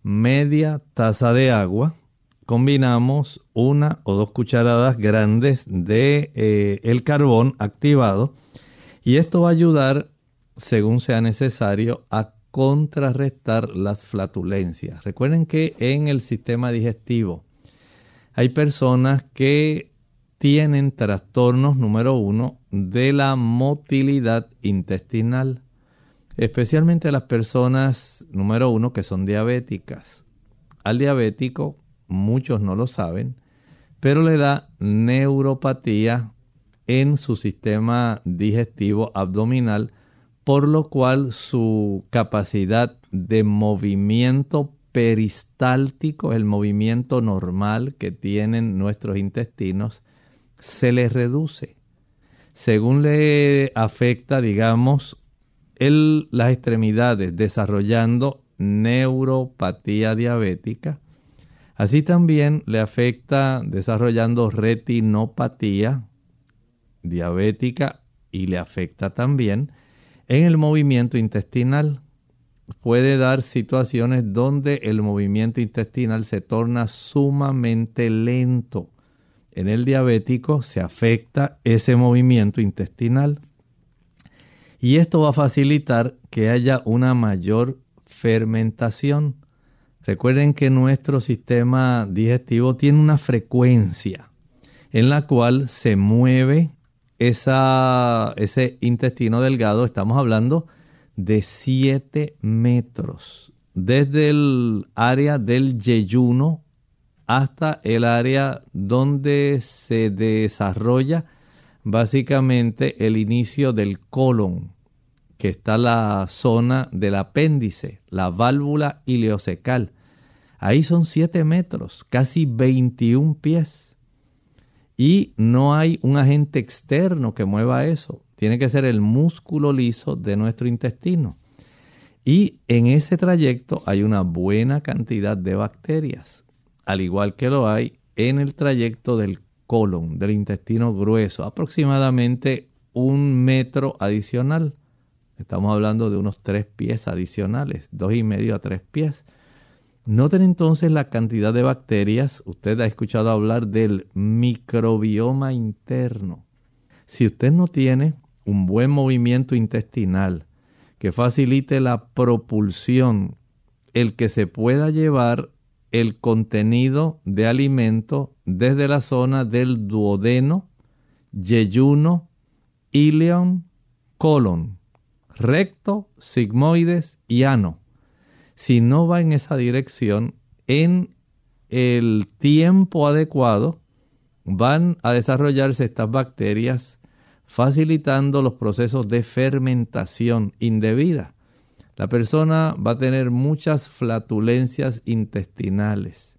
Media taza de agua, combinamos una o dos cucharadas grandes de eh, el carbón activado y esto va a ayudar, según sea necesario, a contrarrestar las flatulencias. Recuerden que en el sistema digestivo hay personas que tienen trastornos número uno de la motilidad intestinal, especialmente las personas número uno que son diabéticas. Al diabético, muchos no lo saben, pero le da neuropatía en su sistema digestivo abdominal por lo cual su capacidad de movimiento peristáltico, el movimiento normal que tienen nuestros intestinos, se les reduce. Según le afecta, digamos, el, las extremidades desarrollando neuropatía diabética, así también le afecta desarrollando retinopatía diabética y le afecta también en el movimiento intestinal puede dar situaciones donde el movimiento intestinal se torna sumamente lento. En el diabético se afecta ese movimiento intestinal y esto va a facilitar que haya una mayor fermentación. Recuerden que nuestro sistema digestivo tiene una frecuencia en la cual se mueve esa, ese intestino delgado, estamos hablando de 7 metros, desde el área del yeyuno hasta el área donde se desarrolla básicamente el inicio del colon, que está la zona del apéndice, la válvula ileocecal. Ahí son 7 metros, casi 21 pies y no hay un agente externo que mueva eso. Tiene que ser el músculo liso de nuestro intestino. Y en ese trayecto hay una buena cantidad de bacterias, al igual que lo hay en el trayecto del colon, del intestino grueso, aproximadamente un metro adicional. Estamos hablando de unos tres pies adicionales, dos y medio a tres pies. Noten entonces la cantidad de bacterias. Usted ha escuchado hablar del microbioma interno. Si usted no tiene un buen movimiento intestinal que facilite la propulsión, el que se pueda llevar el contenido de alimento desde la zona del duodeno, yeyuno, ileón, colon, recto, sigmoides y ano si no va en esa dirección, en el tiempo adecuado, van a desarrollarse estas bacterias facilitando los procesos de fermentación indebida. La persona va a tener muchas flatulencias intestinales.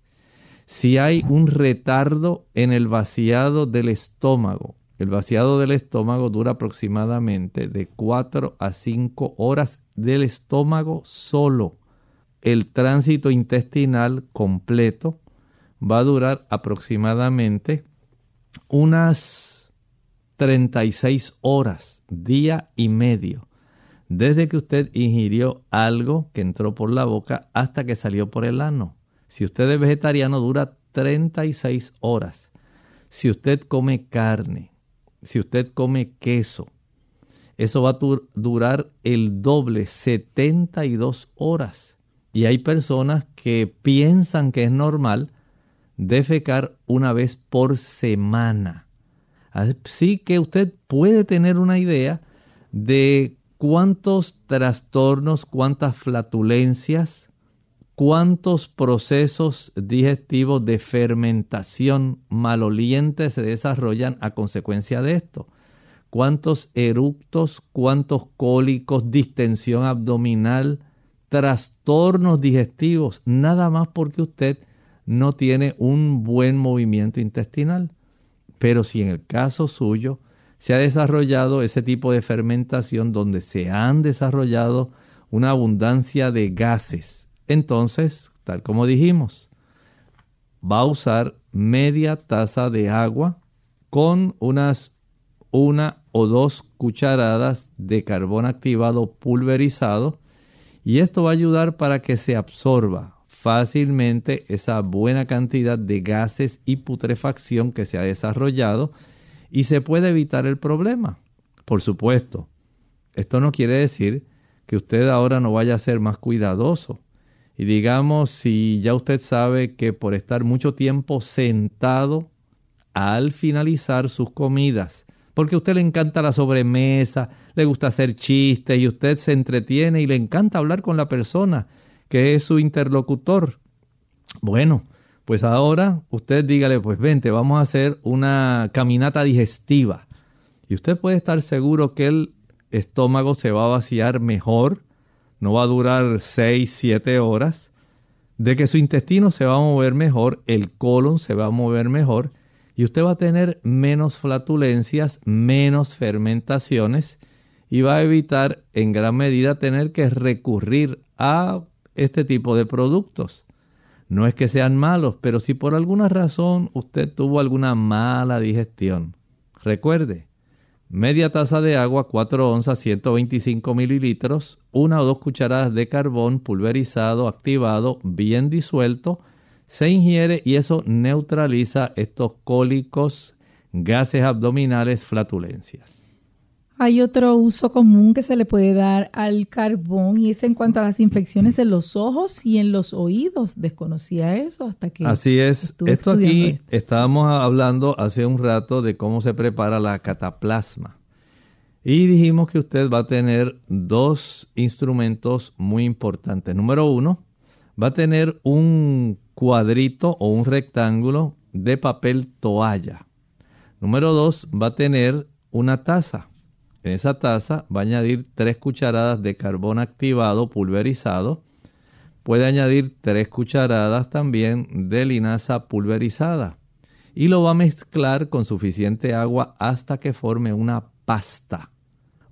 Si hay un retardo en el vaciado del estómago, el vaciado del estómago dura aproximadamente de 4 a 5 horas del estómago solo el tránsito intestinal completo va a durar aproximadamente unas 36 horas, día y medio, desde que usted ingirió algo que entró por la boca hasta que salió por el ano. Si usted es vegetariano, dura 36 horas. Si usted come carne, si usted come queso, eso va a durar el doble, 72 horas. Y hay personas que piensan que es normal defecar una vez por semana. Así que usted puede tener una idea de cuántos trastornos, cuántas flatulencias, cuántos procesos digestivos de fermentación malolientes se desarrollan a consecuencia de esto. Cuántos eructos, cuántos cólicos, distensión abdominal, trastornos digestivos, nada más porque usted no tiene un buen movimiento intestinal. Pero si en el caso suyo se ha desarrollado ese tipo de fermentación donde se han desarrollado una abundancia de gases, entonces, tal como dijimos, va a usar media taza de agua con unas una o dos cucharadas de carbón activado pulverizado y esto va a ayudar para que se absorba fácilmente esa buena cantidad de gases y putrefacción que se ha desarrollado y se puede evitar el problema. Por supuesto, esto no quiere decir que usted ahora no vaya a ser más cuidadoso. Y digamos, si ya usted sabe que por estar mucho tiempo sentado al finalizar sus comidas, porque a usted le encanta la sobremesa, le gusta hacer chistes y usted se entretiene y le encanta hablar con la persona que es su interlocutor. Bueno, pues ahora usted dígale, pues vente, vamos a hacer una caminata digestiva. Y usted puede estar seguro que el estómago se va a vaciar mejor, no va a durar 6, 7 horas, de que su intestino se va a mover mejor, el colon se va a mover mejor y usted va a tener menos flatulencias, menos fermentaciones y va a evitar en gran medida tener que recurrir a este tipo de productos. No es que sean malos, pero si por alguna razón usted tuvo alguna mala digestión, recuerde, media taza de agua, 4 onzas, 125 mililitros, una o dos cucharadas de carbón pulverizado, activado, bien disuelto, se ingiere y eso neutraliza estos cólicos, gases abdominales, flatulencias. Hay otro uso común que se le puede dar al carbón y es en cuanto a las infecciones en los ojos y en los oídos. Desconocía eso hasta que... Así es. Esto aquí estábamos hablando hace un rato de cómo se prepara la cataplasma. Y dijimos que usted va a tener dos instrumentos muy importantes. Número uno, va a tener un cuadrito o un rectángulo de papel toalla. Número dos, va a tener una taza. En esa taza va a añadir tres cucharadas de carbón activado pulverizado. Puede añadir tres cucharadas también de linaza pulverizada. Y lo va a mezclar con suficiente agua hasta que forme una pasta.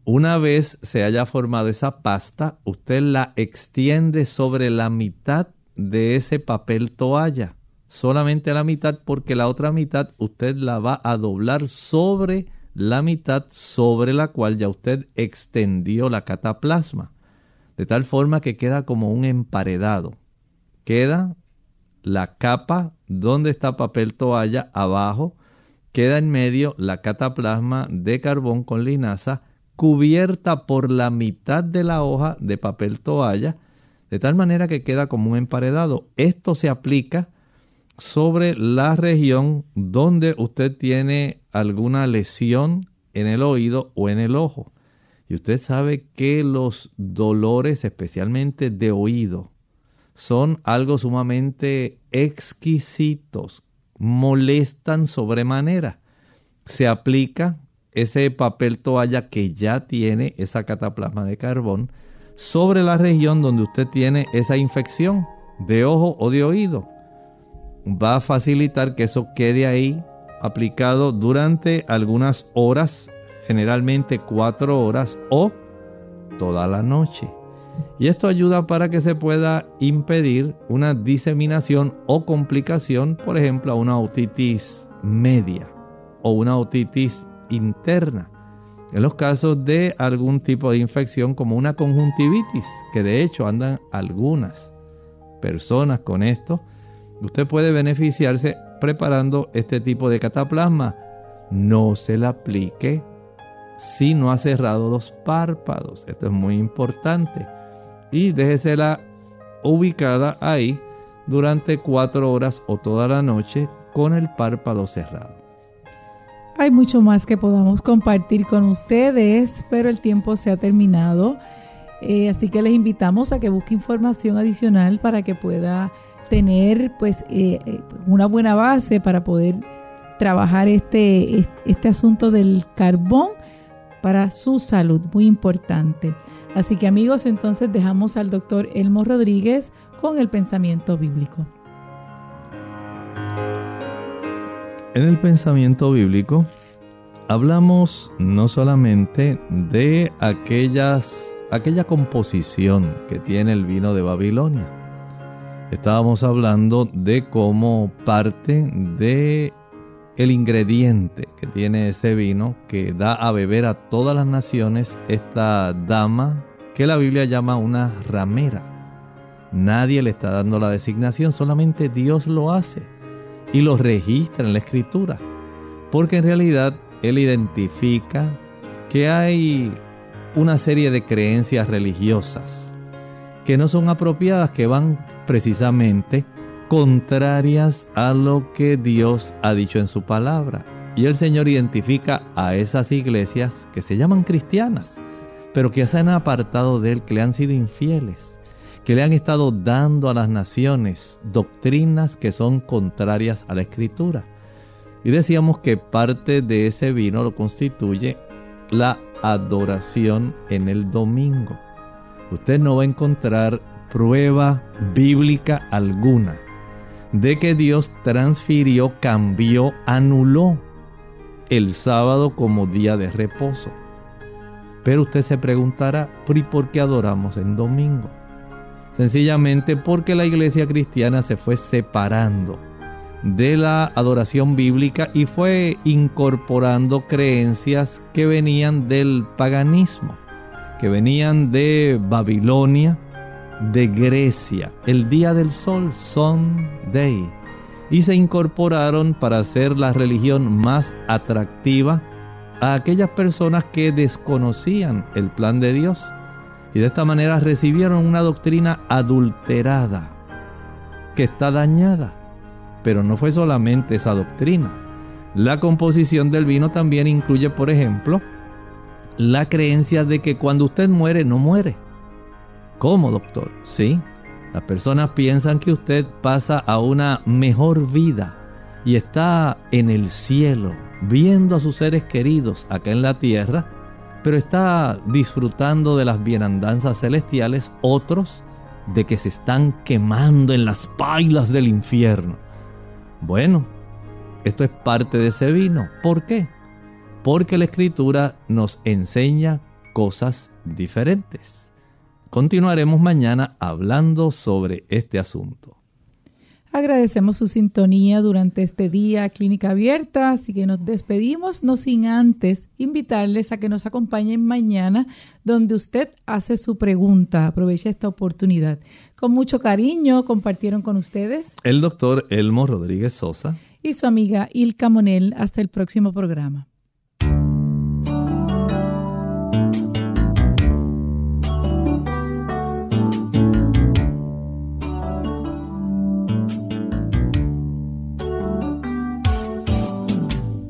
Una vez se haya formado esa pasta, usted la extiende sobre la mitad de ese papel toalla. Solamente la mitad porque la otra mitad usted la va a doblar sobre la mitad sobre la cual ya usted extendió la cataplasma. De tal forma que queda como un emparedado. Queda la capa donde está papel toalla abajo. Queda en medio la cataplasma de carbón con linaza cubierta por la mitad de la hoja de papel toalla de tal manera que queda como un emparedado. Esto se aplica sobre la región donde usted tiene alguna lesión en el oído o en el ojo. Y usted sabe que los dolores, especialmente de oído, son algo sumamente exquisitos, molestan sobremanera. Se aplica ese papel toalla que ya tiene esa cataplasma de carbón sobre la región donde usted tiene esa infección de ojo o de oído. Va a facilitar que eso quede ahí aplicado durante algunas horas, generalmente cuatro horas o toda la noche. Y esto ayuda para que se pueda impedir una diseminación o complicación, por ejemplo, a una otitis media o una otitis interna en los casos de algún tipo de infección como una conjuntivitis, que de hecho andan algunas personas con esto, usted puede beneficiarse preparando este tipo de cataplasma. No se le aplique si no ha cerrado los párpados. Esto es muy importante. Y déjesela ubicada ahí durante cuatro horas o toda la noche con el párpado cerrado. Hay mucho más que podamos compartir con ustedes, pero el tiempo se ha terminado. Eh, así que les invitamos a que busque información adicional para que pueda tener pues eh, eh, una buena base para poder trabajar este, este asunto del carbón para su salud, muy importante. Así que amigos, entonces dejamos al doctor Elmo Rodríguez con el pensamiento bíblico. En el pensamiento bíblico hablamos no solamente de aquellas, aquella composición que tiene el vino de Babilonia. Estábamos hablando de cómo parte de el ingrediente que tiene ese vino que da a beber a todas las naciones esta dama que la Biblia llama una ramera. Nadie le está dando la designación, solamente Dios lo hace y lo registra en la escritura. Porque en realidad Él identifica que hay una serie de creencias religiosas que no son apropiadas, que van precisamente contrarias a lo que Dios ha dicho en su palabra. Y el Señor identifica a esas iglesias que se llaman cristianas, pero que se han apartado de Él, que le han sido infieles que le han estado dando a las naciones doctrinas que son contrarias a la escritura. Y decíamos que parte de ese vino lo constituye la adoración en el domingo. Usted no va a encontrar prueba bíblica alguna de que Dios transfirió, cambió, anuló el sábado como día de reposo. Pero usted se preguntará, ¿y por qué adoramos en domingo? Sencillamente porque la iglesia cristiana se fue separando de la adoración bíblica y fue incorporando creencias que venían del paganismo, que venían de Babilonia, de Grecia, el día del sol, Sunday, y se incorporaron para hacer la religión más atractiva a aquellas personas que desconocían el plan de Dios y de esta manera recibieron una doctrina adulterada que está dañada. Pero no fue solamente esa doctrina. La composición del vino también incluye, por ejemplo, la creencia de que cuando usted muere, no muere. ¿Cómo, doctor? Sí. Las personas piensan que usted pasa a una mejor vida y está en el cielo, viendo a sus seres queridos acá en la tierra pero está disfrutando de las bienandanzas celestiales, otros de que se están quemando en las pailas del infierno. Bueno, esto es parte de ese vino. ¿Por qué? Porque la escritura nos enseña cosas diferentes. Continuaremos mañana hablando sobre este asunto. Agradecemos su sintonía durante este día Clínica Abierta, así que nos despedimos, no sin antes invitarles a que nos acompañen mañana donde usted hace su pregunta. Aprovecha esta oportunidad. Con mucho cariño compartieron con ustedes el doctor Elmo Rodríguez Sosa y su amiga Ilka Monel. Hasta el próximo programa.